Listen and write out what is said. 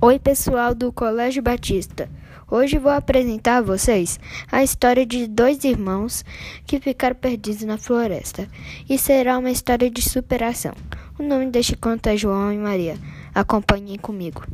Oi, pessoal do Colégio Batista. Hoje vou apresentar a vocês a história de dois irmãos que ficaram perdidos na floresta. E será uma história de superação. O nome deste conto é João e Maria. Acompanhem comigo.